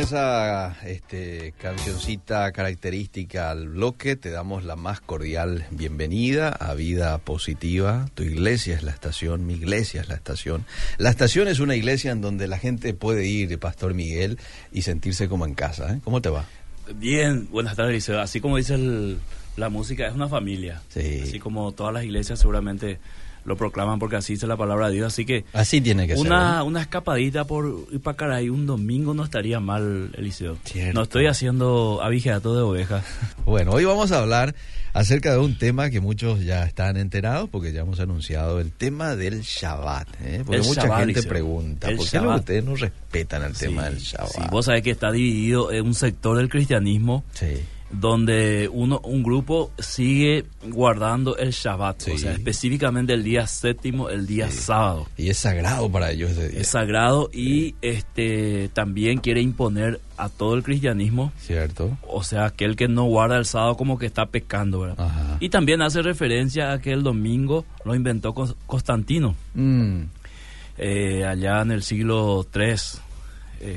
esa este, cancioncita característica al bloque te damos la más cordial bienvenida a Vida Positiva. Tu iglesia es la estación, mi iglesia es la estación. La estación es una iglesia en donde la gente puede ir, Pastor Miguel, y sentirse como en casa. ¿eh? ¿Cómo te va? Bien, buenas tardes. Así como dice el- la música, es una familia. Sí. Así como todas las iglesias seguramente lo proclaman porque así dice la palabra de Dios. Así que Así tiene que una, ser. una escapadita por ir para Caray un domingo no estaría mal, Eliseo. Cierto. No estoy haciendo abigeato de ovejas. Bueno, hoy vamos a hablar acerca de un tema que muchos ya están enterados porque ya hemos anunciado el tema del Shabbat. ¿eh? Porque El mucha Shabbat, gente pregunta, El ¿por qué no Shabbat. ustedes no respetan el tema del Shabbat? sí, vos sabés que está dividido en un sector del cristianismo Sí. Donde uno un grupo sigue guardando el Shabbat, Sí. o sea, específicamente el día séptimo, el día Sí. sábado. Y es sagrado para ellos ese día. es sagrado y este también quiere imponer a todo el cristianismo, ¿Cierto? o sea, aquel que no guarda el sábado como que está pecando, ¿verdad? Ajá. Y también hace referencia a que el domingo lo inventó Constantino, Mm, eh, allá en el siglo 3,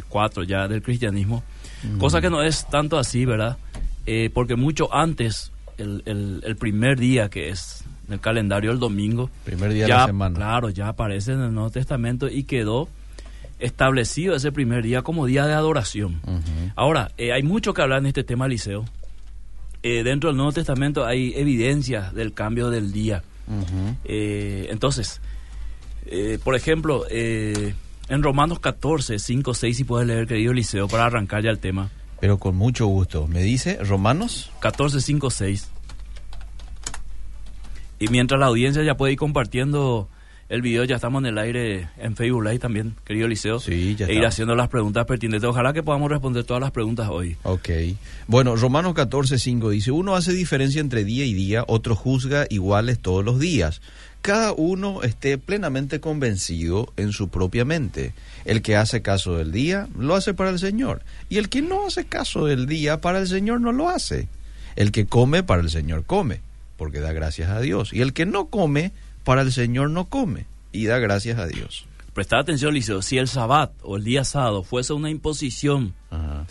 4 ya del cristianismo, Mm. cosa que no es tanto así, ¿verdad? Eh, porque mucho antes, el, el- el primer día que es en el calendario el domingo, primer día ya, de la semana. Claro, ya aparece en el Nuevo Testamento y quedó establecido ese primer día como día de adoración. Ahora, eh, hay mucho que hablar en este tema, Liceo. Eh, dentro del Nuevo Testamento hay evidencias del cambio del día. Eh, entonces, por ejemplo, en Romanos 14, 5, 6, si puedes leer, querido Liceo, para arrancar ya el tema. Pero con mucho gusto. Me dice Romanos. 14, 5, 6. Y mientras la audiencia ya puede ir compartiendo el video, ya estamos en el aire en Facebook Live también, querido Liceo. Sí, ya E ir estamos. haciendo las preguntas pertinentes. Ojalá que podamos responder todas las preguntas hoy. Ok. Bueno, Romanos 14, 5 dice, uno hace diferencia entre día y día, otro juzga iguales todos los días. Cada uno esté plenamente convencido en su propia mente. El que hace caso del día, lo hace para el Señor. Y el que no hace caso del día, para el Señor no lo hace. El que come, para el Señor come, porque da gracias a Dios. Y el que no come, para el Señor no come, y da gracias a Dios. Prestad atención, Liceo. Si el Sabbat o el día sábado fuese una imposición, Ajá.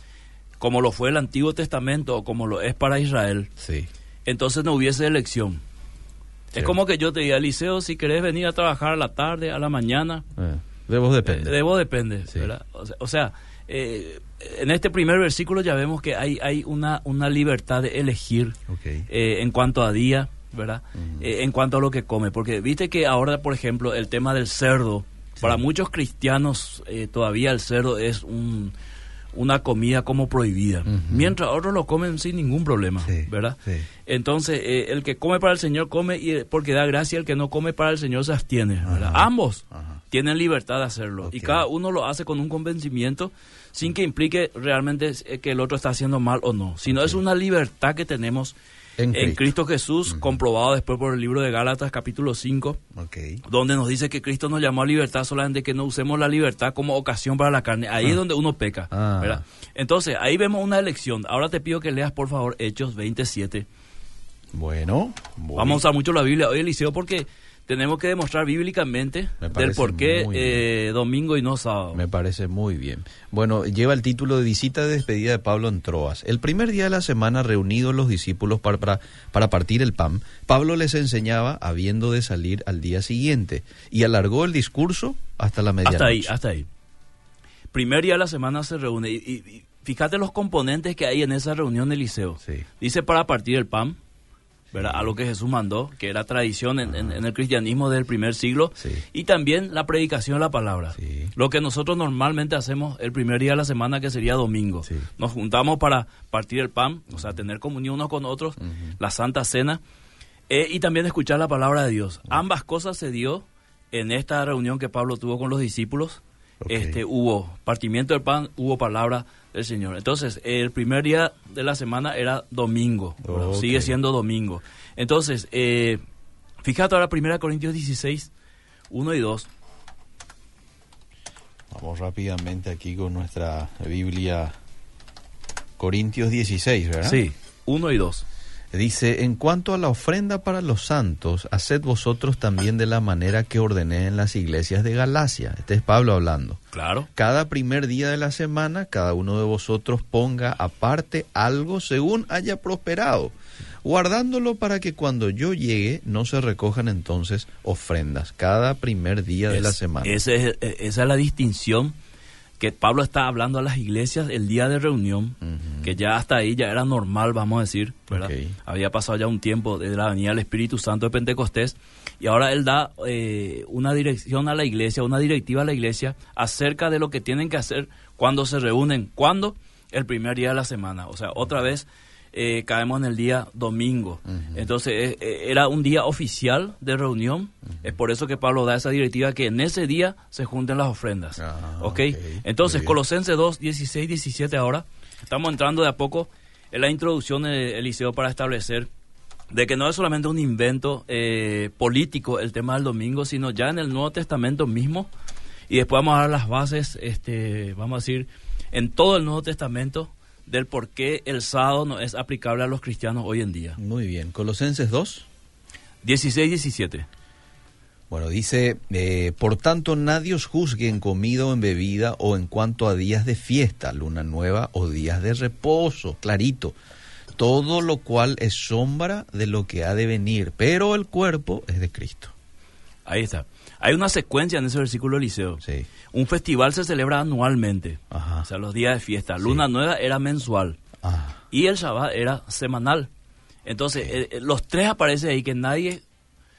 como lo fue el Antiguo Testamento o como lo es para Israel, Sí. entonces no hubiese elección. Es como que yo te diga, Liceo, si querés venir a trabajar a la tarde, a la mañana, Eh, de vos depende. De vos depende, Sí. ¿verdad? O sea, o sea, eh, en este primer versículo ya vemos que hay, hay una, una libertad de elegir eh, en cuanto a día, ¿verdad? Eh, en cuanto a lo que come. Porque viste que ahora, por ejemplo, el tema del cerdo, para muchos cristianos eh, todavía el cerdo es un, una comida como prohibida. Mientras otros lo comen sin ningún problema, Sí, ¿verdad? sí. Entonces, eh, el que come para el Señor come y porque da gracia, el que no come para el Señor se abstiene, ¿verdad? Ajá. Ambos Ajá. tienen libertad de hacerlo. Y cada uno lo hace con un convencimiento sin que implique realmente eh, que el otro está haciendo mal o no, sino es una libertad que tenemos En en, Cristo. Jesús, comprobado después por el libro de Gálatas capítulo 5, Ok. donde nos dice que Cristo nos llamó a libertad solamente que no usemos la libertad como ocasión para la carne. Ahí es donde uno peca. Ah. ¿verdad? Entonces, ahí vemos una elección. Ahora te pido que leas, por favor, Hechos 27. Bueno, voy. Vamos a usar mucho la Biblia hoy, Eliseo, porque tenemos que demostrar bíblicamente Me del por qué eh, domingo y no sábado. Me parece muy bien. Bueno, lleva el título de visita de despedida de Pablo en Troas. El primer día de la semana, reunidos los discípulos para, para, para partir el pan, Pablo les enseñaba habiendo de salir al día siguiente y alargó el discurso hasta la medianoche. Hasta ahí, hasta ahí. Primer día de la semana se reúne. Y, y- y fíjate los componentes que hay en esa reunión del liceo. Sí. Dice para partir el pan, ¿verdad? A lo que Jesús mandó, que era tradición en, en- en el cristianismo del primer siglo. Sí. Y también la predicación de la palabra. Sí. Lo que nosotros normalmente hacemos el primer día de la semana, que sería domingo. Sí. Nos juntamos para partir el pan, o sea, tener comunión unos con otros, la Santa Cena, eh, y también escuchar la palabra de Dios. Ambas cosas se dio en esta reunión que Pablo tuvo con los discípulos. Ok. Este, hubo partimiento del pan, hubo palabra del Señor. Entonces, el primer día de la semana era domingo, ¿verdad? Ok. sigue siendo domingo. Entonces, eh, fíjate ahora 1 Corintios 16, 1 y 2. Vamos rápidamente aquí con nuestra Biblia Corintios 16, ¿verdad? Sí, 1 y 2. Dice, en cuanto a la ofrenda para los santos, haced vosotros también de la manera que ordené en las iglesias de Galacia. Este es Pablo hablando. Claro. Cada primer día de la semana, cada uno de vosotros ponga aparte algo según haya prosperado, guardándolo para que cuando yo llegue no se recojan entonces ofrendas. Cada primer día de la semana. es- eh, esa es la distinción que Pablo está hablando a las iglesias el día de reunión, que ya hasta ahí ya era normal, vamos a decir, ¿verdad? Había pasado ya un tiempo de la venida del Espíritu Santo de Pentecostés y ahora él da eh, una dirección a la iglesia, una directiva a la iglesia acerca de lo que tienen que hacer cuando se reúnen. ¿Cuándo? El primer día de la semana. O sea, otra vez eh, caemos en el día domingo. Entonces, eh, eh, era un día oficial de reunión. Es por eso que Pablo da esa directiva que en ese día se junten las ofrendas. Ah, ¿Ok? ok. Entonces. Colosenses 2, 16, 17 ahora. Estamos entrando de a poco en la introducción de Eliseo para establecer de que no es solamente un invento eh, político el tema del domingo, sino ya en el Nuevo Testamento mismo. Y después vamos a dar las bases, este, vamos a decir, en todo el Nuevo Testamento del por qué el sábado no es aplicable a los cristianos hoy en día. Muy bien. Colosenses 2. 16, 17. Bueno, dice, eh, por tanto nadie os juzgue en comida o en bebida o en cuanto a días de fiesta, luna nueva o días de reposo, clarito. Todo lo cual es sombra de lo que ha de venir, pero el cuerpo es de Cristo. Ahí está. Hay una secuencia en ese versículo, Eliseo. Sí. Un festival se celebra anualmente, Ajá. o sea, los días de fiesta. Sí. Luna nueva era mensual Ah, y el Shabbat era semanal. Entonces, eh, eh, los tres aparece ahí que nadie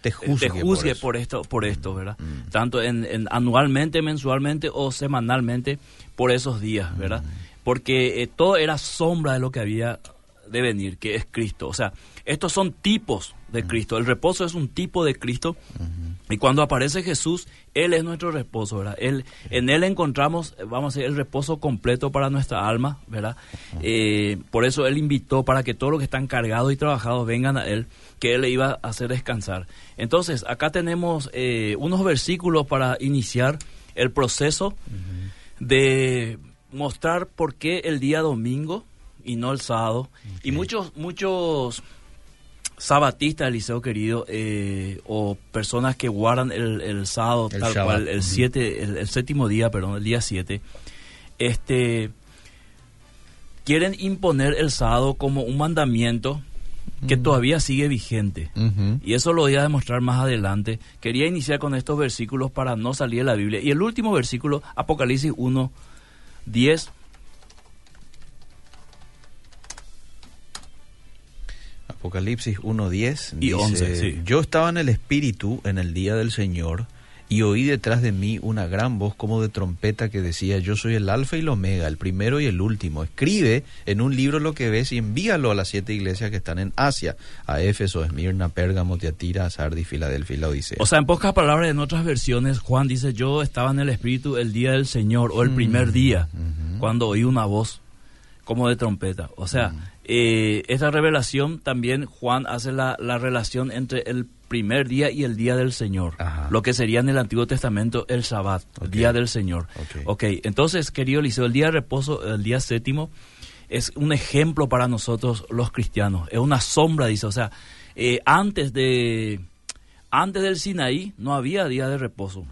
te eh, juzgue, te juzgue por, esto, por esto, ¿verdad? Mm. Tanto en, en anualmente, mensualmente o semanalmente por esos días, ¿verdad? Mm. Porque eh, todo era sombra de lo que había de venir, que es Cristo. O sea, estos son tipos Mm. de Cristo. El reposo es un tipo de Cristo. Y cuando aparece Jesús, Él es nuestro reposo, ¿verdad? Él, en Él encontramos, eh, vamos a decir, el reposo completo para nuestra alma, ¿verdad? Eh, por eso Él invitó para que todos los que están cargados y trabajados vengan a Él, que Él le iba a hacer descansar. Entonces, acá tenemos eh, unos versículos para iniciar el proceso de mostrar por qué el día domingo y no el sábado. Y muchos, muchos sabatistas, Eliseo querido, eh, o personas que guardan el, el sábado, El tal Shabbat, cual, el, siete, el, el séptimo día, perdón, el día 7, este, quieren imponer el sábado como un mandamiento que todavía sigue vigente. Y eso lo voy a demostrar más adelante. Quería iniciar con estos versículos para no salir de la Biblia. Y el último versículo, Apocalipsis 1, 10. Apocalipsis 1.10 Y dice, 11, sí. Yo estaba en el Espíritu en el día del Señor y oí detrás de mí una gran voz como de trompeta que decía, yo soy el alfa y el omega, el primero y el último. Escribe en un libro lo que ves y envíalo a las siete iglesias que están en Asia, a Éfeso, Esmirna, Pérgamo, Tiatira, Sardis, Filadelfia y la Odisea. O sea, en pocas palabras, en otras versiones, Juan dice, yo estaba en el Espíritu el día del Señor, o el Mm, primer día, ujú. cuando oí una voz como de trompeta. O sea, Mm. Eh, esta revelación también Juan hace la, la relación entre el primer día y el día del Señor. Ajá. Lo que sería en el Antiguo Testamento el Shabbat, el día del Señor. Ok. ok, entonces, querido Eliseo, el día de reposo, el día séptimo, es un ejemplo para nosotros los cristianos. Es una sombra, dice. O sea, eh, antes de... Antes del Sinaí no había día de reposo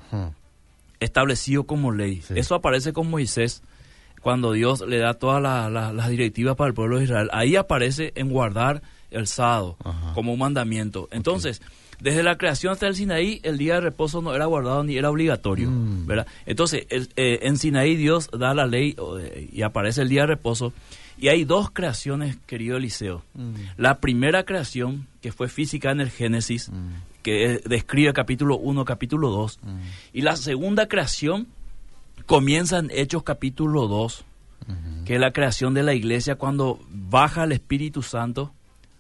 establecido como ley. Sí. Eso aparece con Moisés cuando Dios le da todas la- la- las directivas para el pueblo de Israel. Ahí aparece en guardar el sábado Ajá. como un mandamiento. Entonces, desde la creación hasta el Sinaí, el día de reposo no era guardado ni era obligatorio. Mm. ¿verdad? Entonces, el- eh, en Sinaí Dios da la ley eh, y aparece el día de reposo. Y hay dos creaciones, querido Eliseo. Mm. La primera creación, que fue física en el Génesis, Mm. que eh, describe capítulo 1, capítulo 2. Mm. Y la segunda creación comienza en Hechos capítulo 2, Ujú. que es la creación de la iglesia cuando baja el Espíritu Santo,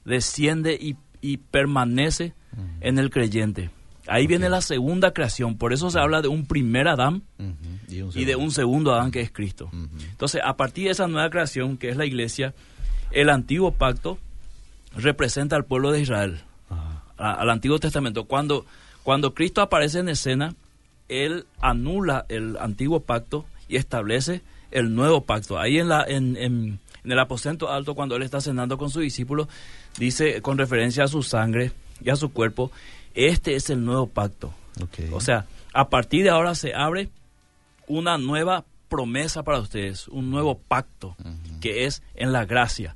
desciende y, y permanece en el creyente. Ahí viene la segunda creación, por eso se habla de un primer Adán. Y, un y de un segundo Adán que es Cristo. Entonces, a partir de esa nueva creación, que es la iglesia, el antiguo pacto representa al pueblo de Israel al Antiguo Testamento. Cuando, cuando Cristo aparece en escena, Él anula el antiguo pacto y establece el nuevo pacto. Ahí en, la, en, en, en el aposento alto cuando él está cenando con sus discípulos, dice con referencia a su sangre y a su cuerpo, este es el nuevo pacto. O sea, a partir de ahora se abre una nueva promesa para ustedes, un nuevo pacto, que es en la gracia.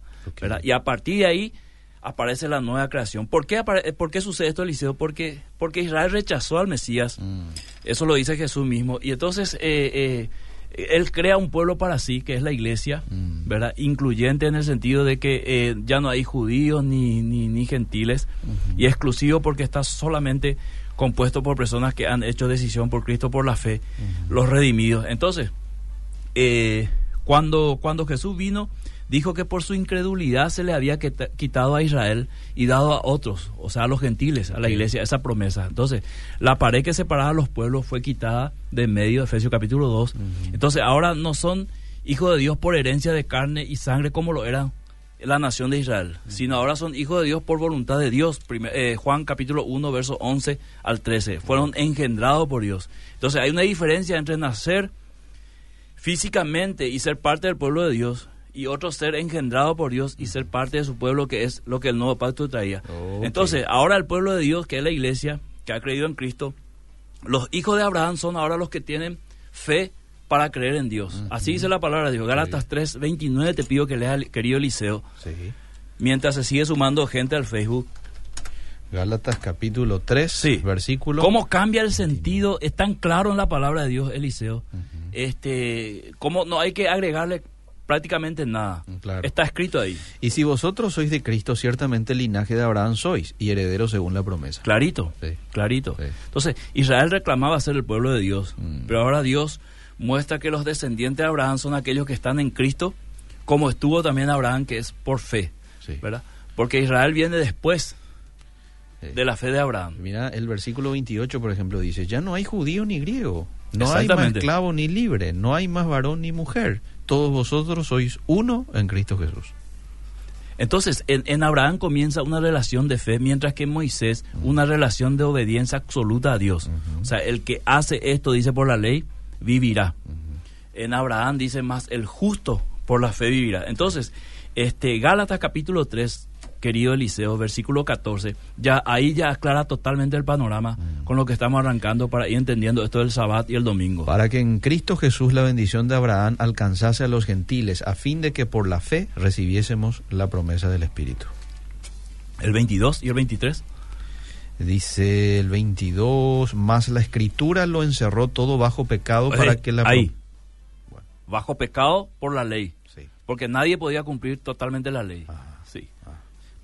Y a partir de ahí aparece la nueva creación. ¿Por qué, ¿Por qué sucede esto, Eliseo? Porque, porque Israel rechazó al Mesías. Mm. Eso lo dice Jesús mismo. Y entonces eh, eh, Él crea un pueblo para sí, que es la iglesia, mm. ¿verdad? Incluyente en el sentido de que eh, ya no hay judíos ni, ni, gentiles. Y exclusivo porque está solamente compuesto por personas que han hecho decisión por Cristo por la fe, los redimidos. Entonces, cuando, cuando Jesús vino dijo que por su incredulidad se le había quitado a Israel y dado a otros, o sea, a los gentiles, a la iglesia, esa promesa. Entonces, la pared que separaba a los pueblos fue quitada de medio, de Efesios capítulo 2. Entonces, ahora no son hijos de Dios por herencia de carne y sangre como lo era la nación de Israel, sino ahora son hijos de Dios por voluntad de Dios. Eh, Juan capítulo 1, verso 11 al 13. Fueron engendrados por Dios. Entonces, hay una diferencia entre nacer físicamente y ser parte del pueblo de Dios y otro ser engendrado por Dios y ser parte de su pueblo, que es lo que el nuevo pacto traía. Entonces, ahora el pueblo de Dios, que es la iglesia, que ha creído en Cristo, los hijos de Abraham son ahora los que tienen fe para creer en Dios. Así dice la palabra de Dios. Gálatas 3, 29 te pido que leas, querido Eliseo. Mientras se sigue sumando gente al Facebook. Gálatas capítulo 3, sí. versículo. ¿Cómo cambia el sentido? Es tan claro en la palabra de Dios, Eliseo. Este, cómo no hay que agregarle prácticamente nada. Mm, Está escrito ahí. Y si vosotros sois de Cristo, ciertamente el linaje de Abraham sois y herederos según la promesa. Clarito, clarito. Entonces, Israel reclamaba ser el pueblo de Dios, mm. pero ahora Dios muestra que los descendientes de Abraham son aquellos que están en Cristo, como estuvo también Abraham, que es por fe, ¿verdad? Porque Israel viene después de la fe de Abraham. Mira, el versículo 28, por ejemplo, dice, ya no hay judío ni griego, no hay más esclavo ni libre, no hay más varón ni mujer todos vosotros sois uno en Cristo Jesús. Entonces, en, Abraham comienza una relación de fe, mientras que en Moisés una relación de obediencia absoluta a Dios. O sea, el que hace esto, dice por la ley, vivirá. En Abraham dice más, el justo por la fe vivirá. Entonces, este Gálatas capítulo 3 querido Eliseo, versículo 14, ya ahí ya aclara totalmente el panorama mm. con lo que estamos arrancando para ir entendiendo esto del Sabbat y el domingo. Para que en Cristo Jesús la bendición de Abraham alcanzase a los gentiles, a fin de que por la fe recibiésemos la promesa del Espíritu. ¿El 22 y el 23? Dice el 22, más la escritura lo encerró todo bajo pecado para que la... Ahí. Bajo pecado por la ley. Sí. Porque nadie podía cumplir totalmente la ley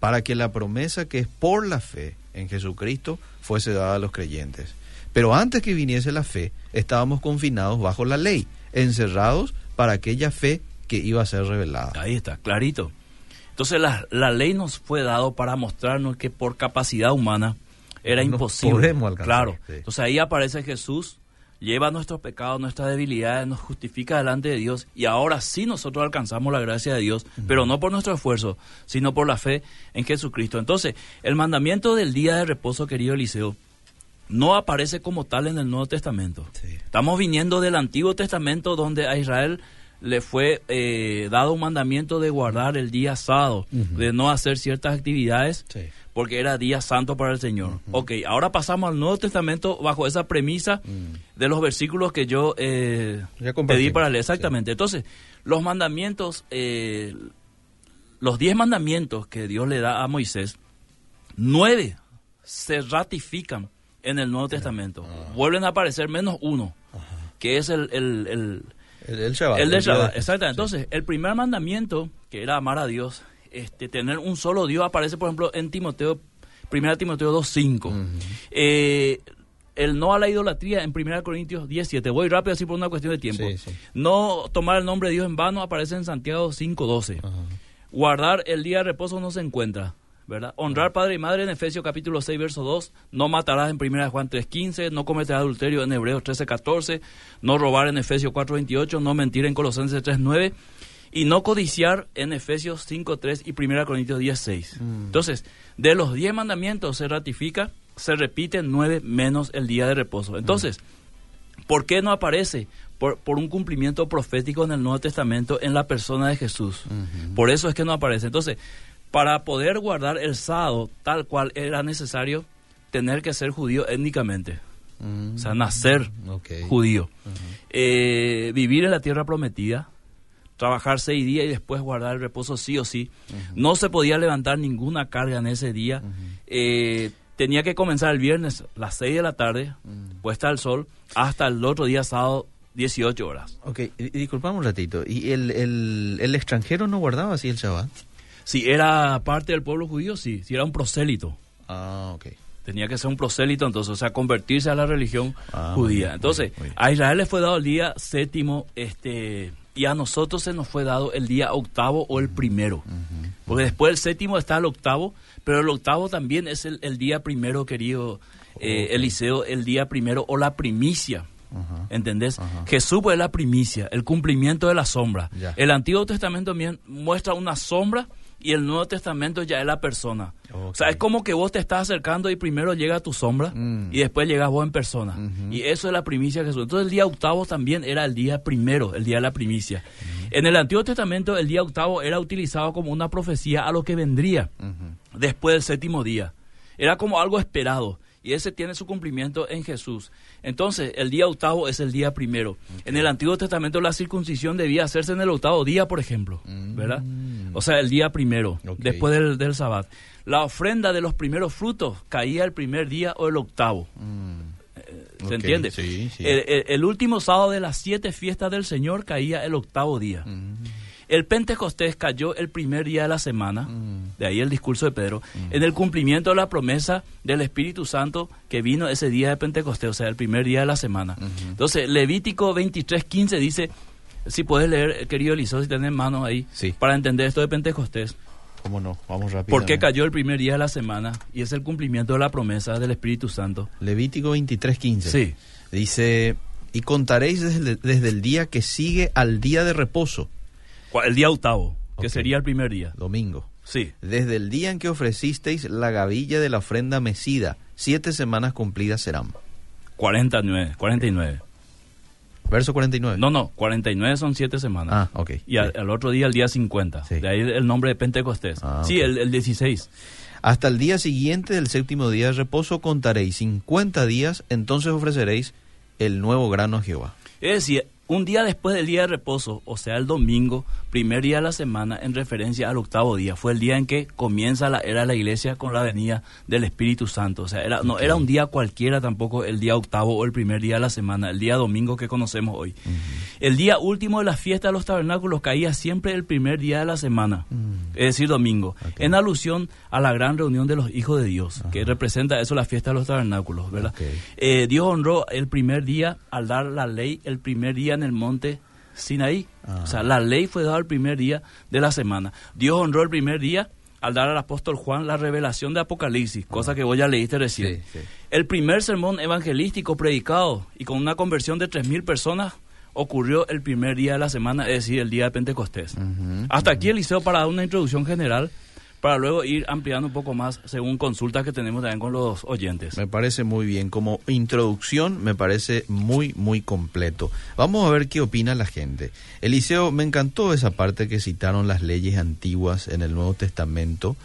para que la promesa que es por la fe en Jesucristo fuese dada a los creyentes. Pero antes que viniese la fe, estábamos confinados bajo la ley, encerrados para aquella fe que iba a ser revelada. Ahí está, clarito. Entonces la, la ley nos fue dado para mostrarnos que por capacidad humana era imposible. Podemos alcanzar. Claro. Entonces ahí aparece Jesús lleva nuestros pecados, nuestras debilidades, nos justifica delante de Dios y ahora sí nosotros alcanzamos la gracia de Dios, pero no por nuestro esfuerzo, sino por la fe en Jesucristo. Entonces, el mandamiento del día de reposo, querido Eliseo, no aparece como tal en el Nuevo Testamento. Estamos viniendo del Antiguo Testamento donde a Israel le fue eh, dado un mandamiento de guardar el día sábado, de no hacer ciertas actividades. Sí porque era día santo para el Señor. Ok, ahora pasamos al Nuevo Testamento bajo esa premisa mm. de los versículos que yo eh, pedí para leer. Exactamente. Entonces, los mandamientos, eh, los diez mandamientos que Dios le da a Moisés, nueve se ratifican en el Nuevo Testamento. Ah. Vuelven a aparecer menos uno, que es el... el, el el, Shabbat. El de Shabbat, exactamente. Entonces, el primer mandamiento, que era amar a Dios, este, tener un solo Dios aparece, por ejemplo, en Timoteo, 1 Timoteo 2.5. Eh, el no a la idolatría en 1 Corintios 17. Voy rápido así por una cuestión de tiempo. No tomar el nombre de Dios en vano aparece en Santiago 5.12. Guardar el día de reposo no se encuentra. ¿Verdad? Honrar padre y madre en Efesios capítulo 6, verso 2. No matarás en 1 Juan 3.15. No cometerás adulterio en Hebreos 13.14. No robar en Efesios 4.28. No mentir en Colosenses 3.9 y no codiciar en Efesios 5.3 y 1 Corintios 10.6. Mm. Entonces, de los 10 mandamientos se ratifica, se repiten 9 menos el día de reposo. Entonces, ¿por qué no aparece por, por un cumplimiento profético en el Nuevo Testamento en la persona de Jesús. Por eso es que no aparece. Entonces, para poder guardar el sábado tal cual era necesario tener que ser judío étnicamente. O sea, nacer judío. Eh, vivir en la tierra prometida, trabajar seis días y después guardar el reposo sí o sí. No se podía levantar ninguna carga en ese día. Eh, tenía que comenzar el viernes a las seis de la tarde, puesta al sol, hasta el otro día sábado, 18 horas. Ok, disculpame un ratito. ¿Y el, el, el extranjero no guardaba así el Shabbat? Si era parte del pueblo judío, sí. Si era un prosélito. Ah, ok. Tenía que ser un prosélito, entonces, o sea, convertirse a la religión Ah, judía. bien, entonces, bien, muy bien. a Israel le fue dado el día séptimo, este, y a nosotros se nos fue dado el día octavo o el primero. Porque después del séptimo está el octavo, pero el octavo también es el, el día primero, querido eh, Eliseo, el día primero o la primicia. Ajá. ¿Entendés? Jesús es la primicia, el cumplimiento de la sombra. El Antiguo Testamento también muestra una sombra y el Nuevo Testamento ya es la persona. O sea, es como que vos te estás acercando y primero llega tu sombra Mm. y después llegas vos en persona. Y eso es la primicia de Jesús. Entonces el día octavo también era el día primero, el día de la primicia. En el Antiguo Testamento el día octavo era utilizado como una profecía a lo que vendría después del séptimo día. Era como algo esperado. Y ese tiene su cumplimiento en Jesús. Entonces, el día octavo es el día primero. En el Antiguo Testamento la circuncisión debía hacerse en el octavo día, por ejemplo. ¿Verdad? O sea, el día primero, después del, del sabbat. La ofrenda de los primeros frutos caía el primer día o el octavo. ¿Se Ok, entiende? sí, sí. El, el- el último sábado de las siete fiestas del Señor caía el octavo día. Mm. El Pentecostés cayó el primer día de la semana, de ahí el discurso de Pedro, en el cumplimiento de la promesa del Espíritu Santo que vino ese día de Pentecostés, o sea, el primer día de la semana. Entonces, Levítico 23, 15 dice, si puedes leer, querido Eliseo, si tenés manos ahí, Sí. para entender esto de Pentecostés, ¿Cómo no? Vamos rápido. por qué cayó el primer día de la semana, y es el cumplimiento de la promesa del Espíritu Santo. Levítico 23:15. Sí. Dice, y contaréis desde, desde el día que sigue al día de reposo, El día octavo, que sería el primer día. domingo. Sí. Desde el día en que ofrecisteis la gavilla de la ofrenda mecida, siete semanas cumplidas serán. 49, 49. Verso 49. No, no, 49 son siete semanas. Ah, ok. Y al, Sí. al otro día el día 50. Sí. De ahí el nombre de Pentecostés. Ah, sí, el, el 16. Hasta el día siguiente del séptimo día de reposo contaréis 50 días, entonces ofreceréis el nuevo grano a Jehová. Es decir, un día después del día de reposo, o sea, el domingo, primer día de la semana, en referencia al octavo día, fue el día en que comienza la era de la iglesia con la venida del Espíritu Santo. O sea, era, no era un día cualquiera tampoco el día octavo o el primer día de la semana, el día domingo que conocemos hoy. El día último de la fiesta de los tabernáculos caía siempre el primer día de la semana, es decir, domingo, en alusión a la gran reunión de los hijos de Dios, que representa eso la fiesta de los tabernáculos, ¿verdad? Eh, Dios honró el primer día al dar la ley, el primer día en el monte Sinaí. O sea, la ley fue dada el primer día de la semana. Dios honró el primer día al dar al apóstol Juan la revelación de Apocalipsis, cosa que vos ya leíste recién. Sí, sí. El primer sermón evangelístico predicado y con una conversión de 3.000 personas ocurrió el primer día de la semana, es decir, el día de Pentecostés. Ujú. Hasta aquí, Eliseo, para dar una introducción general, para luego ir ampliando un poco más según consultas que tenemos también con los oyentes. Me parece muy bien. Como introducción me parece muy, muy completo. Vamos a ver qué opina la gente. Eliseo, me encantó esa parte que citaron las leyes antiguas en el Nuevo Testamento.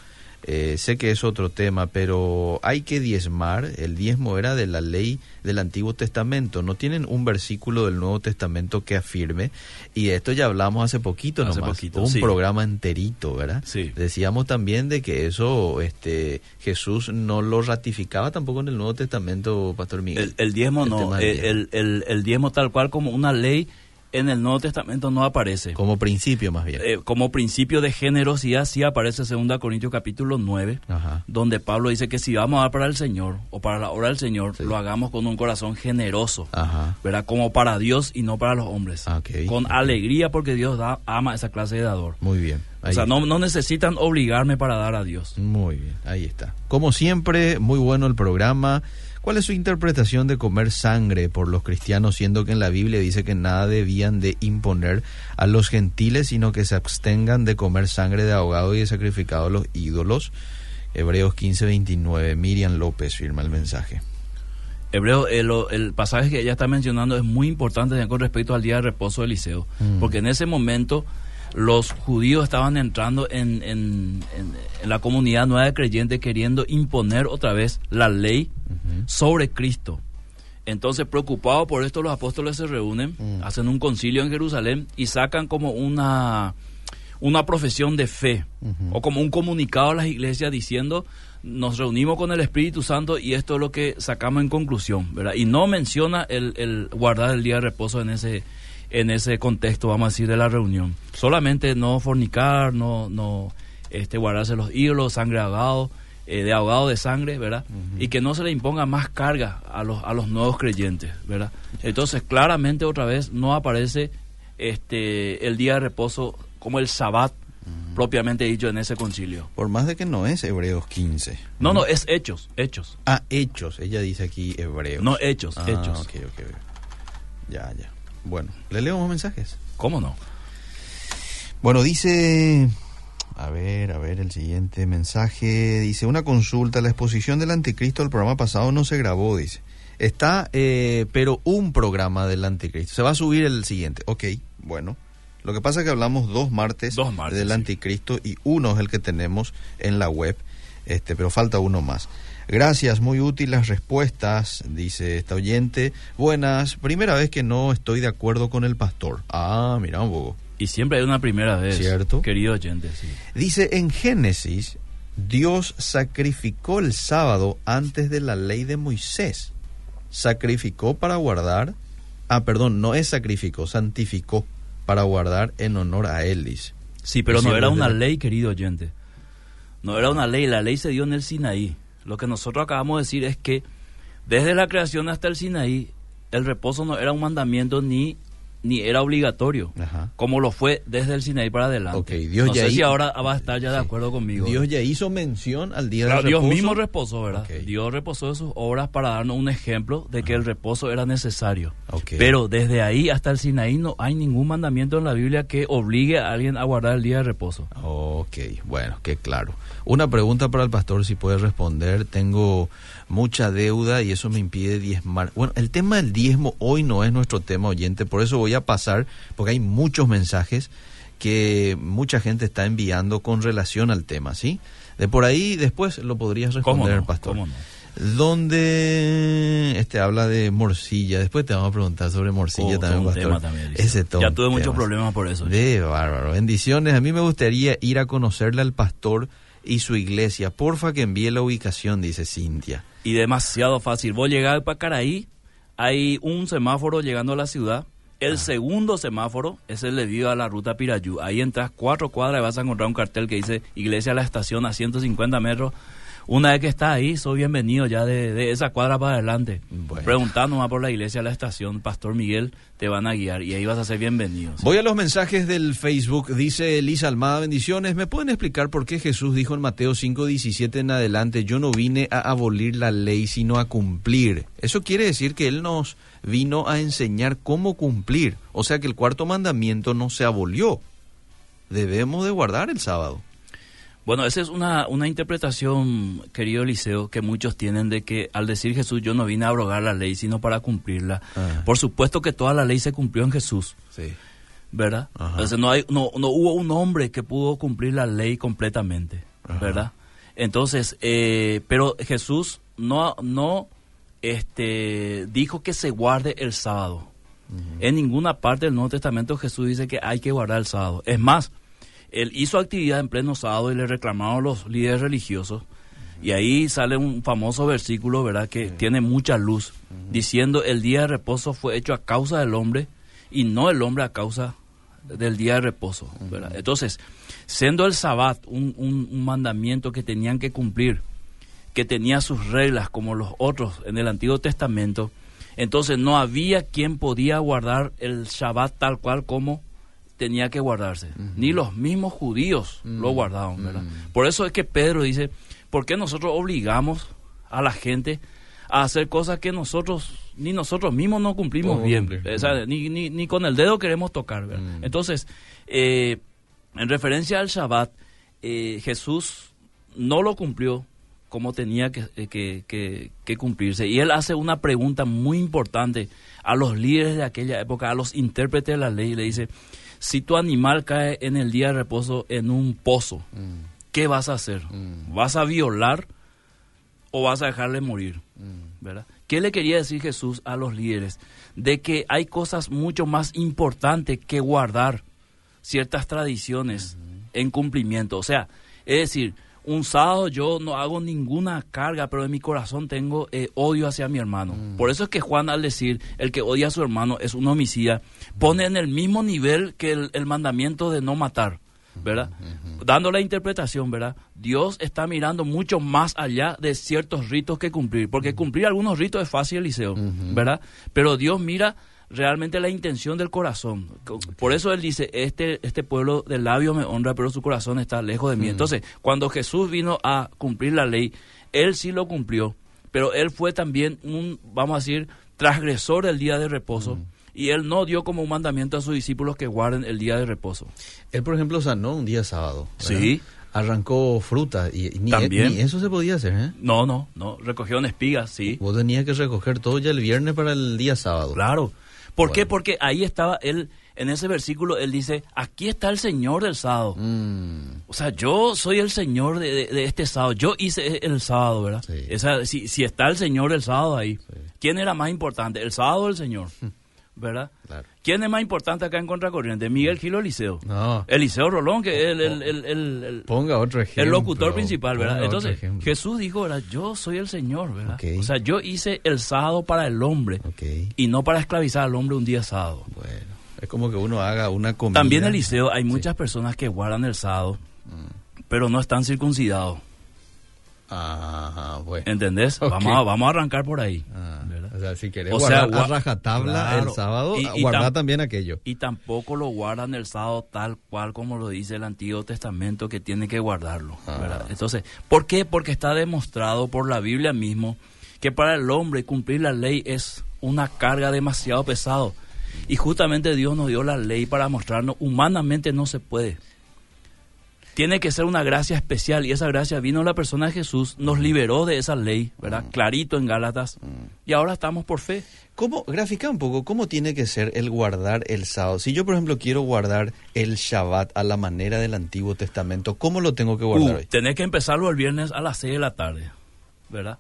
Eh, sé que es otro tema, pero hay que diezmar. El diezmo era de la ley del Antiguo Testamento. No tienen un versículo del Nuevo Testamento que afirme. Y de esto ya hablamos hace poquito Hace nomás. poquito, un sí. programa enterito, ¿verdad? Sí. Decíamos también de que eso este, Jesús no lo ratificaba tampoco en el Nuevo Testamento, Pastor Miguel. El, el diezmo El no, diezmo. el diezmo tal cual como una ley en el Nuevo Testamento no aparece. Como principio más bien. Eh, como principio de generosidad sí aparece 2 Corintios capítulo 9, Ajá. donde Pablo dice que si vamos a dar para el Señor o para la obra del Señor, Sí. lo hagamos con un corazón generoso, Ajá. ¿verdad? Como para Dios y no para los hombres. Con alegría porque Dios da, ama esa clase de dador. Muy bien. O sea, no necesitan obligarme para dar a Dios. Muy bien, ahí está. Como siempre, muy bueno el programa. ¿Cuál es su interpretación de comer sangre por los cristianos, siendo que en la Biblia dice que nada debían de imponer a los gentiles, sino que se abstengan de comer sangre de ahogado y de sacrificado a los ídolos? Hebreos 15, 29. Miriam López firma el mensaje. Hebreo, el, el, pasaje que ella está mencionando es muy importante con respecto al día de reposo de Eliseo, mm. porque en ese momento los judíos estaban entrando en, en, la comunidad nueva de creyentes queriendo imponer otra vez la ley sobre Cristo. Entonces, preocupados por esto, los apóstoles se reúnen, mm. hacen un concilio en Jerusalén y sacan como una, una profesión de fe o como un comunicado a las iglesias diciendo nos reunimos con el Espíritu Santo y esto es lo que sacamos en conclusión, ¿verdad? Y no menciona el, el guardar el día de reposo en ese en ese contexto, vamos a decir, de la reunión. Solamente no fornicar, no, no este, guardarse los ídolos, sangre ahogado, eh, de ahogado de sangre, ¿verdad? Y que no se le imponga más carga a los, a los nuevos creyentes, ¿verdad? Entonces, claramente otra vez no aparece este el día de reposo como el sabbat propiamente dicho en ese concilio. Por más de que no es Hebreos 15. No, no, es Hechos, Hechos. Ah, Hechos, ella dice aquí Hebreos. No, Hechos, ah, Hechos. Ok, ok. Ya, ya. Bueno, le leo unos mensajes. ¿Cómo no? Bueno, dice... A ver, a ver, el siguiente mensaje. Dice, una consulta, la exposición del anticristo del programa pasado no se grabó, dice. Está, eh, pero un programa del anticristo. Se va a subir el siguiente. Ok, bueno. Lo que pasa es que hablamos dos martes, dos martes del anticristo y uno es el que tenemos en la web, este, pero falta uno más. Gracias, muy útil las respuestas, dice esta oyente. Buenas, primera vez que no estoy de acuerdo con el pastor. Ah, mira un poco. Y siempre hay una primera vez, ¿cierto? Querido oyente, sí. Dice en Génesis, Dios sacrificó el sábado antes de la ley de Moisés. Sacrificó para guardar. Ah, perdón, no es sacrificó, santificó para guardar en honor a él, dice. Sí, pero no era una ley, querido oyente. No era una ley, la ley se dio en el Sinaí. Lo que nosotros acabamos de decir es que desde la creación hasta el Sinaí, el reposo no era un mandamiento ni ni era obligatorio, como lo fue desde el Sinaí para adelante. Dios no sé si ahora va a estar ya de acuerdo conmigo. Dios ya hizo mención al día del reposo. Dios mismo reposó, ¿verdad? Dios reposó de sus obras para darnos un ejemplo de que el reposo era necesario. Pero desde ahí hasta el Sinaí no hay ningún mandamiento en la Biblia que obligue a alguien a guardar el día de reposo. Ok, bueno, qué claro. Una pregunta para el pastor, si puede responder. Tengo mucha deuda y eso me impide diezmar. Bueno, el tema del diezmo hoy no es nuestro tema oyente, por eso voy a pasar, porque hay muchos mensajes que mucha gente está enviando con relación al tema, ¿sí? De por ahí después lo podrías responder, pastor. ¿Cómo no? donde este habla de morcilla. Después te vamos a preguntar sobre morcilla oh, también, pastor. Ese ya tuve muchos problemas por eso. De bárbaro. Bendiciones. A mí me gustaría ir a conocerle al pastor y su iglesia. Porfa que envíe la ubicación, dice Cintia y demasiado fácil. Vos llegás para Caraí, hay un semáforo llegando a la ciudad. El ah. segundo semáforo es el debido a la ruta Pirayú. Ahí entras cuatro cuadras y vas a encontrar un cartel que dice Iglesia a la Estación a 150 metros una vez que estás ahí, soy bienvenido ya de, esa cuadra para adelante. Preguntando más por la iglesia, la estación, Pastor Miguel, te van a guiar y ahí vas a ser bienvenido. Voy a los mensajes del Facebook. Dice Elisa Almada, bendiciones. ¿Me pueden explicar por qué Jesús dijo en Mateo 5:17 en adelante, yo no vine a abolir la ley, sino a cumplir? Eso quiere decir que Él nos vino a enseñar cómo cumplir. O sea que el cuarto mandamiento no se abolió. Debemos de guardar el sábado. Bueno, esa es una, una interpretación, querido Eliseo, que muchos tienen de que al decir Jesús yo no vine a abrogar la ley, sino para cumplirla. Ah. Por supuesto que toda la ley se cumplió en Jesús. Sí. ¿Verdad? Entonces no, hay, no, no hubo un hombre que pudo cumplir la ley completamente. ¿Verdad? Entonces, eh, pero Jesús no, no este, dijo que se guarde el sábado. En ninguna parte del Nuevo Testamento Jesús dice que hay que guardar el sábado. Es más, él hizo actividad en pleno sábado y le reclamaron los líderes religiosos. Y ahí sale un famoso versículo, ¿verdad?, que tiene mucha luz, diciendo el día de reposo fue hecho a causa del hombre y no el hombre a causa del día de reposo, ¿verdad? Entonces, siendo el sabbat un, un, mandamiento que tenían que cumplir, que tenía sus reglas como los otros en el Antiguo Testamento, entonces no había quien podía guardar el Shabbat tal cual como tenía que guardarse. Ni los mismos judíos lo guardaban, ¿verdad? Por eso es que Pedro dice, ¿por qué nosotros obligamos a la gente a hacer cosas que nosotros, ni nosotros mismos no cumplimos bien? ni, ni, ni, con el dedo queremos tocar, ¿verdad? Entonces, eh, en referencia al Shabbat, eh, Jesús no lo cumplió como tenía eh, que, que, cumplirse. Y él hace una pregunta muy importante a los líderes de aquella época, a los intérpretes de la ley, le dice, si tu animal cae en el día de reposo en un pozo, mm. ¿qué vas a hacer? Mm. ¿Vas a violar o vas a dejarle morir? Mm. ¿Verdad? ¿Qué le quería decir Jesús a los líderes? De que hay cosas mucho más importantes que guardar ciertas tradiciones en cumplimiento. O sea, es decir, un sábado yo no hago ninguna carga, pero en mi corazón tengo eh, odio hacia mi hermano. Mm. Por eso es que Juan al decir el que odia a su hermano es un homicida, pone en el mismo nivel que el, mandamiento de no matar. ¿verdad? Dando la interpretación, ¿verdad? Dios está mirando mucho más allá de ciertos ritos que cumplir, porque cumplir algunos ritos es fácil, Eliseo, ¿verdad? Pero Dios mira realmente la intención del corazón. Por eso él dice, este, este pueblo del labio me honra, pero su corazón está lejos de mí. Mm. Entonces, cuando Jesús vino a cumplir la ley, él sí lo cumplió, pero él fue también un, vamos a decir, transgresor del día de reposo. Mm. Y él no dio como un mandamiento a sus discípulos que guarden el día de reposo. Él, por ejemplo, sanó un día sábado. Sí arrancó fruta y, ni, ¿También? eso se podía hacer, ¿eh? No, no, no, recogió una espiga, sí. Vos tenías que recoger todo ya el viernes para el día sábado. Claro, ¿Por qué? Porque ahí estaba él, en ese versículo, él dice, aquí está el Señor del sábado. Mm. O sea, yo soy el Señor de, este sábado. Yo hice el sábado, ¿verdad? Esa, si, si, está el Señor del sábado ahí, ¿quién era más importante, el sábado o el Señor? ¿verdad? ¿Quién es más importante acá en Contracorriente? ¿Miguel Gil o Eliseo? No. Eliseo Rolón, que es el, el, el, Ponga otro ejemplo. El locutor principal, ¿verdad? Entonces, Jesús dijo, ¿verdad? Yo soy el Señor, ¿verdad? O sea, yo hice el sábado para el hombre y no para esclavizar al hombre un día sábado. Bueno, es como que uno haga una comida. También Eliseo, hay muchas personas que guardan el sábado, mm. pero no están circuncidados. Ajá, bueno. ¿Entendés? Vamos, a, vamos a arrancar por ahí. Ah, o sea, si querés guardar a rajatabla el sábado, y, guardar también aquello. Y tampoco lo guardan el sábado tal cual como lo dice el Antiguo Testamento que tiene que guardarlo. Ah. Entonces, ¿por qué? Porque está demostrado por la Biblia mismo que para el hombre cumplir la ley es una carga demasiado pesado. Y justamente Dios nos dio la ley para mostrarnos humanamente no se puede tiene que ser una gracia especial y esa gracia vino la persona de Jesús, nos liberó de esa ley, ¿verdad? Mm. Clarito en Gálatas y ahora estamos por fe. ¿Cómo, grafica un poco, cómo tiene que ser el guardar el sábado? Si yo, por ejemplo, quiero guardar el Shabbat a la manera del Antiguo Testamento, ¿cómo lo tengo que guardar uh, hoy? Tenés que empezarlo el viernes a las 6 de la tarde, ¿verdad?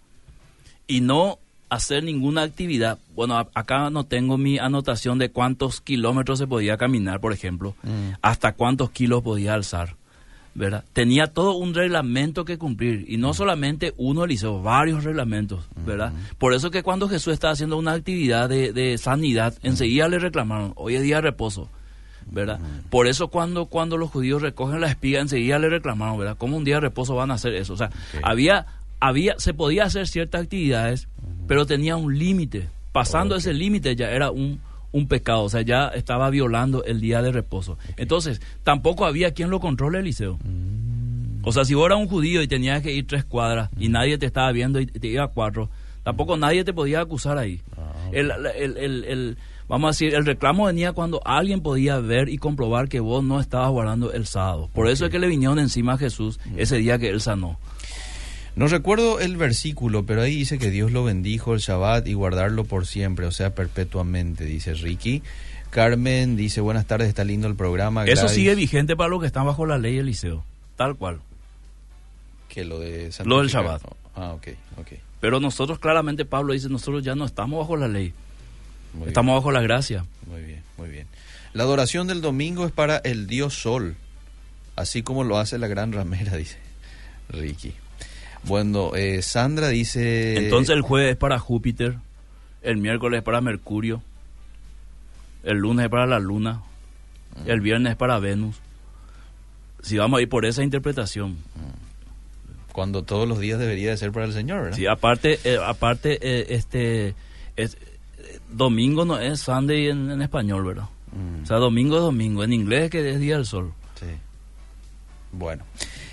Y no hacer ninguna actividad. Bueno, acá no tengo mi anotación de cuántos kilómetros se podía caminar, por ejemplo, mm. hasta cuántos kilos podía alzar ¿verdad? Tenía todo un reglamento que cumplir y no solamente uno, Eliseo, varios reglamentos, ¿verdad? Por eso que cuando Jesús estaba haciendo una actividad de, sanidad, enseguida le reclamaron, hoy es día de reposo, ¿verdad? Por eso cuando, cuando los judíos recogen la espiga, enseguida le reclamaron, ¿verdad? ¿Cómo un día de reposo van a hacer eso? O sea, había, había, se podía hacer ciertas actividades, pero tenía un límite. Pasando ese límite ya era un, un pecado, o sea, ya estaba violando el día de reposo. Entonces, tampoco había quien lo controle, Eliseo. Mm. O sea, si vos eras un judío y tenías que ir tres cuadras y mm. nadie te estaba viendo y te iba a cuatro, tampoco nadie te podía acusar ahí. Ah, el, el, el, vamos a decir, el reclamo venía cuando alguien podía ver y comprobar que vos no estabas guardando el sábado. Por eso es que le vinieron encima a Jesús mm. ese día que él sanó. No recuerdo el versículo, pero ahí dice que Dios lo bendijo el Shabbat y guardarlo por siempre, o sea, perpetuamente, dice Ricky. Carmen dice, buenas tardes, está lindo el programa. Eso sigue vigente para los que están bajo la ley Eliseo, tal cual. Que lo de Lo del Shabbat. Ah, ok, ok. Pero nosotros claramente, Pablo dice, nosotros ya no estamos bajo la ley, estamos bajo la gracia. Muy bien, muy bien. La adoración del domingo es para el Dios Sol, así como lo hace la gran ramera, dice Ricky. Bueno, eh, Sandra dice... Entonces el jueves es para Júpiter, el miércoles es para Mercurio, el lunes es para la Luna, mm. el viernes es para Venus. Si vamos a ir por esa interpretación. Mm. Cuando todos los días debería de ser para el Señor, ¿verdad? Sí, aparte, eh, aparte eh, este, es, domingo no es Sunday en, español, ¿verdad? Mm. O sea, domingo es domingo, en inglés es que es Día del Sol. Sí. Bueno.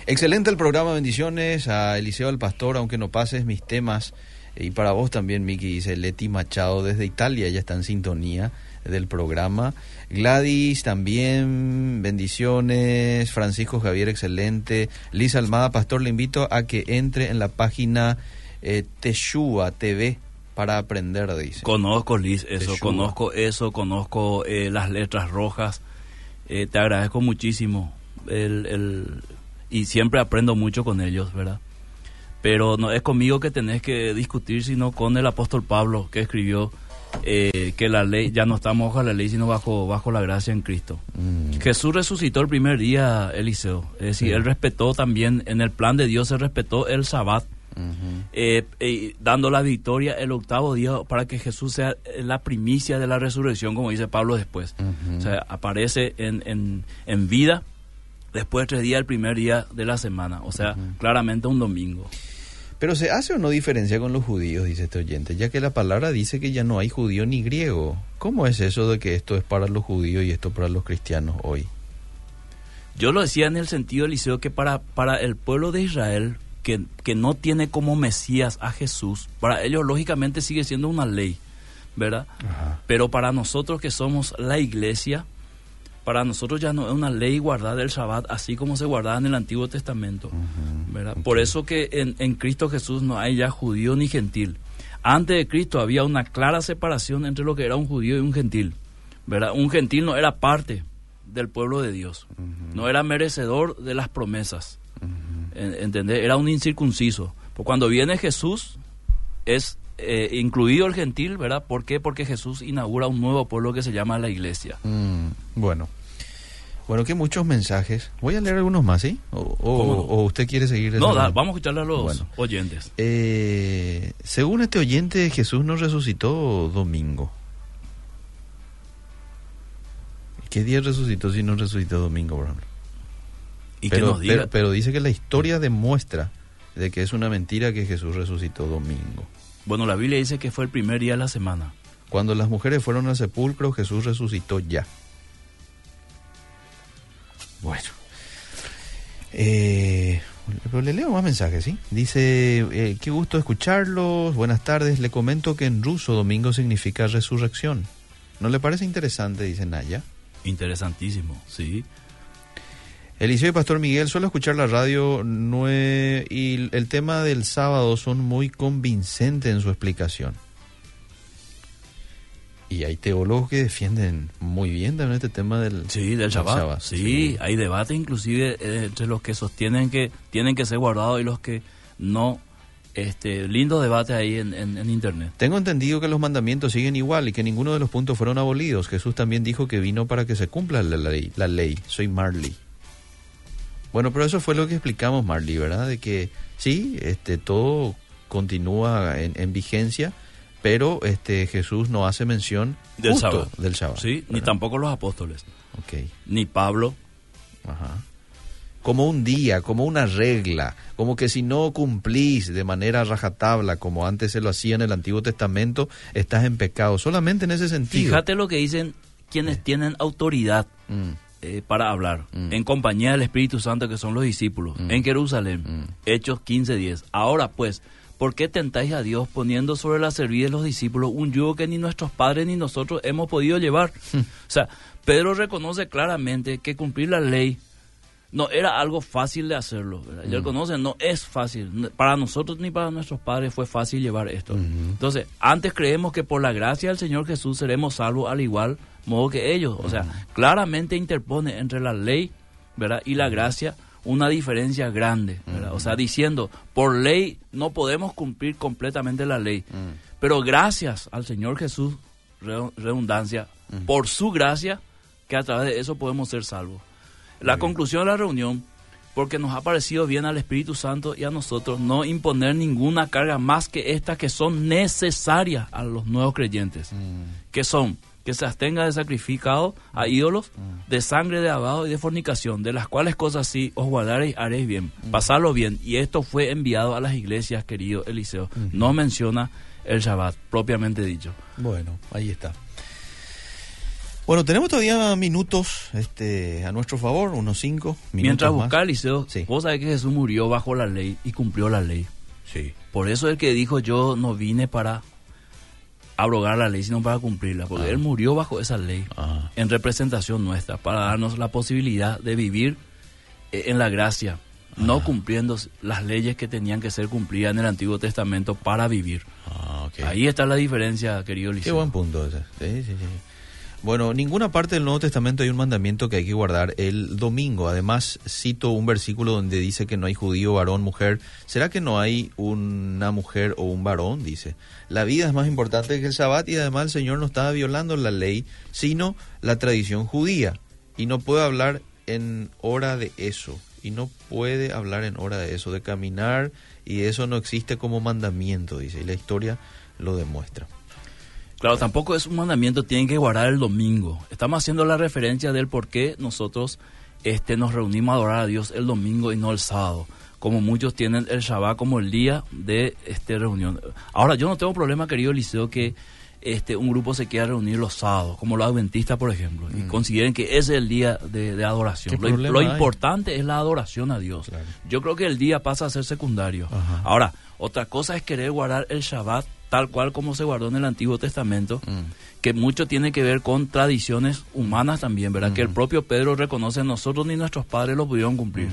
Excelente el programa, bendiciones a Eliseo al Pastor, aunque no pases mis temas. Y para vos también, Miki, dice Leti Machado desde Italia, ya está en sintonía. del programa. Gladys también, bendiciones. Francisco Javier, excelente. Liz Almada, pastor, le invito a que entre en la página eh, Teshua TV para aprender, dice. Conozco, Liz, eso, conozco eso, conozco eh, las letras rojas. Eh, te agradezco muchísimo el, el, y siempre aprendo mucho con ellos, ¿verdad? Pero no es conmigo que tenés que discutir, sino con el apóstol Pablo, que escribió eh, que la ley, ya no estamos bajo la ley, sino bajo, bajo la gracia en Cristo. Mm. Jesús resucitó el primer día, Eliseo. Es decir, él respetó también, en el plan de Dios se respetó el sabbat, eh, dando la victoria el octavo día para que Jesús sea la primicia de la resurrección, como dice Pablo después. O sea, aparece en, en, en vida después de tres días, el primer día de la semana. O sea, claramente un domingo. Pero se hace o no diferencia con los judíos, dice este oyente, ya que la palabra dice que ya no hay judío ni griego. ¿Cómo es eso de que esto es para los judíos y esto para los cristianos hoy? Yo lo decía en el sentido, Eliseo, que para, para el pueblo de Israel, que, que no tiene como Mesías a Jesús, para ellos lógicamente sigue siendo una ley, ¿verdad? Pero para nosotros que somos la iglesia, para nosotros ya no es una ley guardar el Shabbat así como se guardaba en el Antiguo Testamento. ¿verdad? Por eso que en, en, Cristo Jesús no hay ya judío ni gentil. Antes de Cristo había una clara separación entre lo que era un judío y un gentil. ¿verdad? Un gentil no era parte del pueblo de Dios, no era merecedor de las promesas. ¿Entendés? Era un incircunciso. Pues cuando viene Jesús es eh, incluido el gentil, ¿verdad? ¿Por qué? Porque Jesús inaugura un nuevo pueblo que se llama la iglesia. Mm, bueno. Bueno, que muchos mensajes. Voy a leer algunos más, ¿sí? O, usted quiere seguir. No, vamos a escucharle a los oyentes. Eh, según este oyente, Jesús no resucitó domingo. ¿Qué día resucitó si no resucitó domingo, por ejemplo? ¿Y pero, pero dice que la historia demuestra de que es una mentira que Jesús resucitó domingo. Bueno, la Biblia dice que fue el primer día de la semana. Cuando las mujeres fueron al sepulcro, Jesús resucitó ya. Bueno. Eh, pero le leo más mensajes, ¿sí? Dice, eh, qué gusto escucharlos, buenas tardes, le comento que en ruso domingo significa resurrección. ¿No le parece interesante? Dice Naya. Interesantísimo, sí. Eliseo y Pastor Miguel, suelo escuchar la radio y el tema del sábado son muy convincentes en su explicación. Y hay teólogos que defienden muy bien también este tema del, sí, del, Shabbat. Sí, hay debate inclusive eh, entre los que sostienen que tienen que ser guardados y los que no. Este lindo debate ahí en, en, internet. Tengo entendido que los mandamientos siguen igual y que ninguno de los puntos fueron abolidos. Jesús también dijo que vino para que se cumpla la ley. La ley. Soy Marley. Bueno, pero eso fue lo que explicamos, Marley, ¿verdad? De que sí, este, todo continúa en, vigencia, pero este, Jesús no hace mención del sábado. Del sábado sí, ni tampoco los apóstoles. Okay. Ni Pablo. Ajá. Como un día, como una regla, como que si no cumplís de manera rajatabla, como antes se lo hacía en el Antiguo Testamento, estás en pecado. Solamente en ese sentido. Fíjate lo que dicen quienes tienen autoridad. Mm. Eh, para hablar, mm. en compañía del Espíritu Santo que son los discípulos, mm. en Jerusalén, mm. Hechos 15:10. Ahora pues, ¿por qué tentáis a Dios poniendo sobre la servida de los discípulos un yugo que ni nuestros padres ni nosotros hemos podido llevar? o sea, Pedro reconoce claramente que cumplir la ley no era algo fácil de hacerlo. ¿verdad? Y él conoce, no es fácil. Para nosotros ni para nuestros padres fue fácil llevar esto. Entonces, antes creemos que por la gracia del Señor Jesús seremos salvos al igual modo que ellos. O sea, claramente interpone entre la ley ¿verdad? y la gracia una diferencia grande. O sea, diciendo, por ley no podemos cumplir completamente la ley, pero gracias al Señor Jesús, redundancia, por su gracia, que a través de eso podemos ser salvos. La conclusión de la reunión, porque nos ha parecido bien al Espíritu Santo y a nosotros no imponer ninguna carga más que estas que son necesarias a los nuevos creyentes, que son que se abstenga de sacrificado a ídolos, mm. de sangre de abado y de fornicación, de las cuales cosas sí os guardaréis, haréis bien, mm. pasarlo bien. Y esto fue enviado a las iglesias, querido Eliseo. No menciona el Shabbat, propiamente dicho. Bueno, ahí está. Bueno, tenemos todavía minutos este, a nuestro favor, unos cinco minutos. Mientras busca Eliseo, vos sabés que Jesús murió bajo la ley y cumplió la ley. Sí. Por eso el que dijo yo no vine para abrogar la ley, sino para cumplirla, porque Ah. Él murió bajo esa ley, Ah. en representación nuestra, para darnos la posibilidad de vivir eh, en la gracia, no Ah. cumpliendo las leyes que tenían que ser cumplidas en el Antiguo Testamento para vivir. Ah, ok. Ahí está la diferencia, querido Qué Liceo. buen punto ese. Sí, sí, sí. Bueno, ninguna parte del Nuevo Testamento hay un mandamiento que hay que guardar el domingo. Además, cito un versículo donde dice que no hay judío, varón, mujer. ¿Será que no hay una mujer o un varón? Dice. La vida es más importante que el Sabbat y además el Señor no estaba violando la ley, sino la tradición judía. Y no puede hablar en hora de eso. Y no puede hablar en hora de eso, de caminar. Y eso no existe como mandamiento, dice. Y la historia lo demuestra. Claro, tampoco es un mandamiento, tienen que guardar el domingo. Estamos haciendo la referencia del por qué nosotros este, nos reunimos a adorar a Dios el domingo y no el sábado. Como muchos tienen el Shabbat como el día de este reunión. Ahora, yo no tengo problema, querido Liceo, que este, un grupo se quiera reunir los sábados, como los adventistas, por ejemplo, y consideren que ese es el día de, de adoración. ¿Qué Lo, importante es la adoración a Dios. Claro. Yo creo que el día pasa a ser secundario. Ajá. Ahora, otra cosa es querer guardar el Shabbat tal cual como se guardó en el Antiguo Testamento, Mm. que mucho tiene que ver con tradiciones humanas también, ¿verdad? Que el propio Pedro reconoce, nosotros ni nuestros padres lo pudieron cumplir.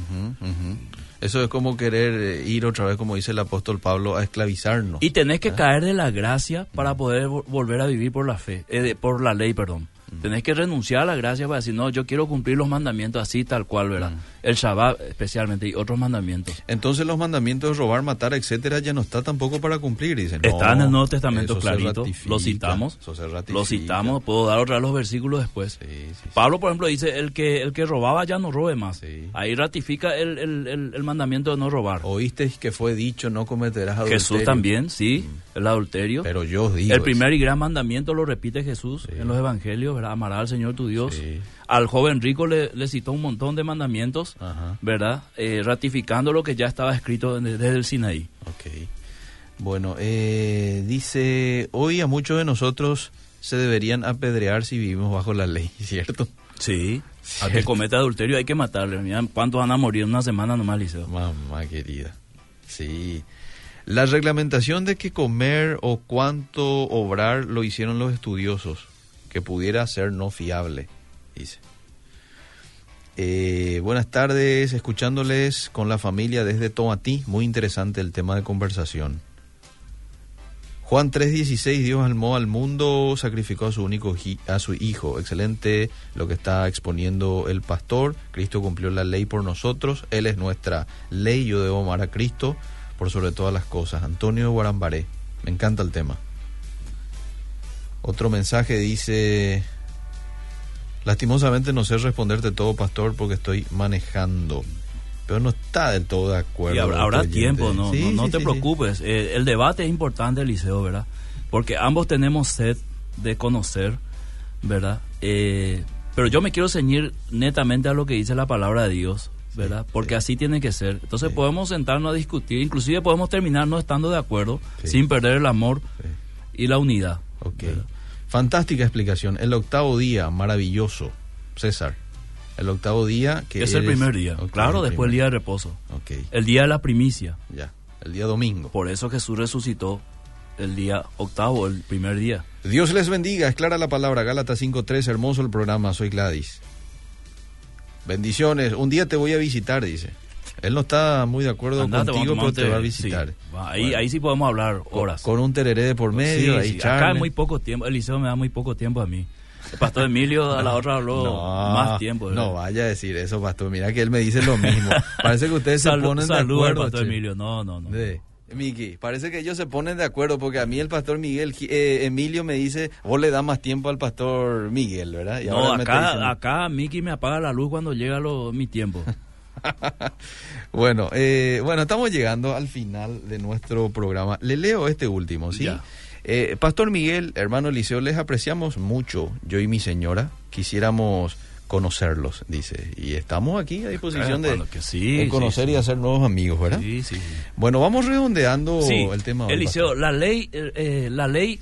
Eso es como querer eh, ir otra vez, como dice el apóstol Pablo, a esclavizarnos. Y tenés que caer de la gracia para poder vo- volver a vivir por la fe, eh, de- por la ley, perdón. Tenés que renunciar a la gracia para decir, no, yo quiero cumplir los mandamientos así, tal cual, ¿verdad? El Shabbat especialmente y otros mandamientos. Entonces los mandamientos de robar, matar, etcétera, ya no está tampoco para cumplir, dicen. Está en el Nuevo Testamento clarito, lo citamos, lo citamos, puedo dar otra vez los versículos después. Sí, sí, sí. Pablo, por ejemplo, dice, el que el que robaba ya no robe más. Sí. Ahí ratifica el, el- el- el mandamiento de no robar. Oísteis que fue dicho, no cometerás adulterio. Jesús también, sí, el adulterio. Pero yo os digo. el primer y gran mandamiento lo repite Jesús en los evangelios, ¿verdad? Amarás al Señor tu Dios. Al joven rico le, le citó un montón de mandamientos, Ajá. ¿verdad? Eh, ratificando lo que ya estaba escrito desde el Sinaí. Ok. Bueno, eh, dice, hoy a muchos de nosotros se deberían apedrear si vivimos bajo la ley, ¿cierto? Sí. Al que Cierto. comete adulterio hay que matarle. Mira cuántos van a morir en una semana nomás, Liceo. Mamá querida. Sí. La reglamentación de qué comer o cuánto obrar lo hicieron los estudiosos, que pudiera ser no fiable, Eh, buenas tardes, escuchándoles con la familia desde Tomatí. Muy interesante el tema de conversación. Juan 3:16, Dios amó al mundo, sacrificó a su único a su hijo. Excelente lo que está exponiendo el pastor. Cristo cumplió la ley por nosotros. Él es nuestra ley. Yo debo amar a Cristo por sobre todas las cosas. Antonio Guarambaré. Me encanta el tema. Otro mensaje dice, lastimosamente no sé responderte todo, pastor, porque estoy manejando. Pero no está del todo de acuerdo. Y habrá, tiempo, no, Sí, no, no sí, te sí, preocupes. Eh, el debate es importante, Eliseo, ¿verdad? Porque ambos tenemos sed de conocer, ¿verdad? Eh, pero yo me quiero ceñir netamente a lo que dice la palabra de Dios, ¿verdad? Porque así tiene que ser. Entonces podemos sentarnos a discutir, inclusive podemos terminar no estando de acuerdo, sin perder el amor y la unidad. Ok. ¿verdad? Fantástica explicación. El octavo día, maravilloso. César. El octavo día que es el primer día. Claro, después el día de reposo. El día de la primicia. ya. El día domingo. Por eso Jesús resucitó el día octavo, el primer día. Dios les bendiga. Es clara la palabra. Gálatas 5.3. Hermoso el programa. Soy Gladys. Bendiciones. Un día te voy a visitar, dice. Él no está muy de acuerdo Andate, contigo, pero te va a visitar. Sí. Ahí, Bueno, ahí sí podemos hablar horas. Con un tereré de por medio. Sí, ahí sí, Acá hay muy poco tiempo. Eliseo me da muy poco tiempo a mí. El pastor Emilio a la otra habló No, más tiempo. ¿verdad? No vaya a decir eso, pastor. Mira que él me dice lo mismo. Parece que ustedes se ponen de saludo al acuerdo. pastor che. Emilio. No, no, no. De- Miki, parece que ellos se ponen de acuerdo porque a mí el pastor Miguel, eh, Emilio me dice, vos le das más tiempo al pastor Miguel, ¿verdad? Y No, ahora acá, acá Miki me apaga la luz cuando llega lo, mi tiempo. bueno, eh, bueno, estamos llegando al final de nuestro programa. Le leo este último, ¿sí? Ya. Eh, pastor Miguel, hermano Eliseo, les apreciamos mucho, yo y mi señora, quisiéramos conocerlos, dice, y estamos aquí a disposición Eh, de, sí, conocer sí. y hacer nuevos amigos, ¿verdad? Sí, sí, sí. Bueno, vamos redondeando el tema. Eliseo, la ley, eh, eh, la ley,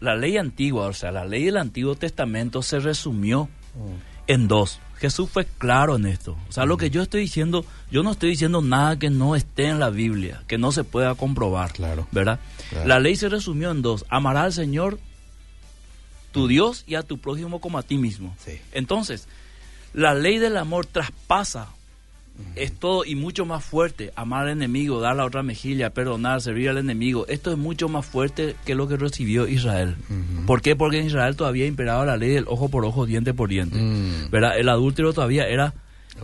la ley antigua, o sea, la ley del Antiguo Testamento se resumió Mm. en dos. Jesús fue claro en esto. O sea, lo que yo estoy diciendo, yo no estoy diciendo nada que no esté en la Biblia, que no se pueda comprobar. Claro. ¿Verdad? Claro. La ley se resumió en dos. Amará al Señor tu Dios y a tu prójimo como a ti mismo. Sí. Entonces, la ley del amor traspasa es todo y mucho más fuerte. Amar al enemigo, dar la otra mejilla, perdonar, servir al enemigo. Esto es mucho más fuerte que lo que recibió Israel. ¿Por qué? Porque en Israel todavía imperaba la ley del ojo por ojo, diente por diente. Mm. El adúltero todavía era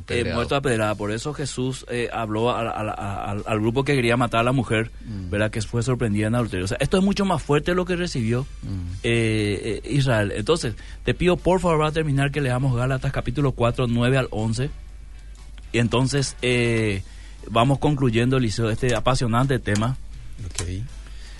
eh, muerto a pedrada. Por eso Jesús eh, habló a- a- a- al- grupo que quería matar a la mujer, Mm. ¿verdad? Que fue sorprendida en adulterio. O sea, esto es mucho más fuerte de lo que recibió Mm. eh, eh, Israel. Entonces, te pido por favor para terminar que leamos Gálatas capítulo 4, 9 al 11. Y entonces eh, vamos concluyendo, Liceo, este apasionante tema.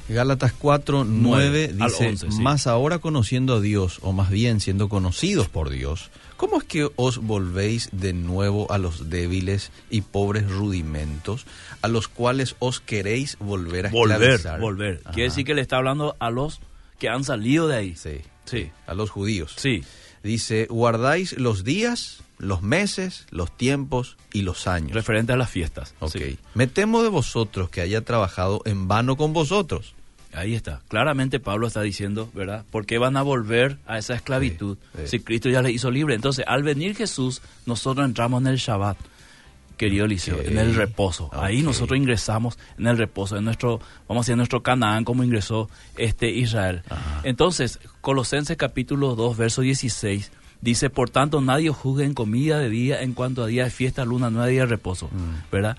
Gálatas 4, 9 Nueve, al dice, 11, sí. más ahora conociendo a Dios, o más bien siendo conocidos por Dios, ¿cómo es que os volvéis de nuevo a los débiles y pobres rudimentos, a los cuales os queréis volver a Volver, esclavizar? volver. Ajá. Quiere decir que le está hablando a los que han salido de ahí. Sí, Sí. a los judíos. Sí. Dice, guardáis los días, los meses, los tiempos y los años. Referente a las fiestas. Ok. Sí. Me temo de vosotros que haya trabajado en vano con vosotros. Ahí está. Claramente Pablo está diciendo, ¿verdad? ¿Por qué van a volver a esa esclavitud Sí, sí. si Cristo ya les hizo libre? Entonces, al venir Jesús, nosotros entramos en el Shabbat, querido Ok. en el reposo. Ahí nosotros ingresamos en el reposo, en nuestro, vamos a decir, en nuestro Canaán, como ingresó este Israel. Ajá. Entonces, Colosenses capítulo 2, verso 16, dice, por tanto, nadie juzgue en comida, bebida, en cuanto a día de fiesta, luna nueva, día de reposo, Mm. ¿verdad?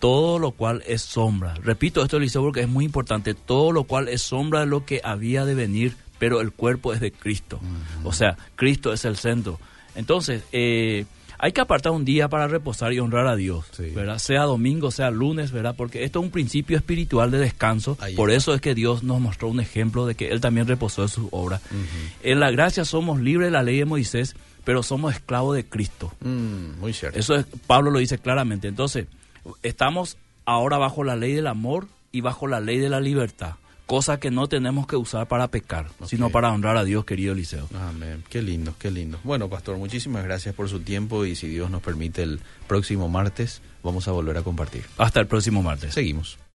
Todo lo cual es sombra. Repito esto, Eliseo, porque es muy importante. Todo lo cual es sombra de lo que había de venir, pero el cuerpo es de Cristo. O sea, Cristo es el centro. Entonces, eh, hay que apartar un día para reposar y honrar a Dios, Sí. ¿verdad? Sea domingo, sea lunes, ¿verdad? Porque esto es un principio espiritual de descanso. Ahí Por eso es que Dios nos mostró un ejemplo de que Él también reposó de su obra. En la gracia somos libres de la ley de Moisés, pero somos esclavos de Cristo. Mm, muy cierto. Eso es, Pablo lo dice claramente. Entonces, estamos ahora bajo la ley del amor y bajo la ley de la libertad, cosa que no tenemos que usar para pecar, sino para honrar a Dios, querido Eliseo. Amén. Qué lindo, qué lindo. Bueno, pastor, muchísimas gracias por su tiempo y si Dios nos permite el próximo martes vamos a volver a compartir. Hasta el próximo martes. Seguimos.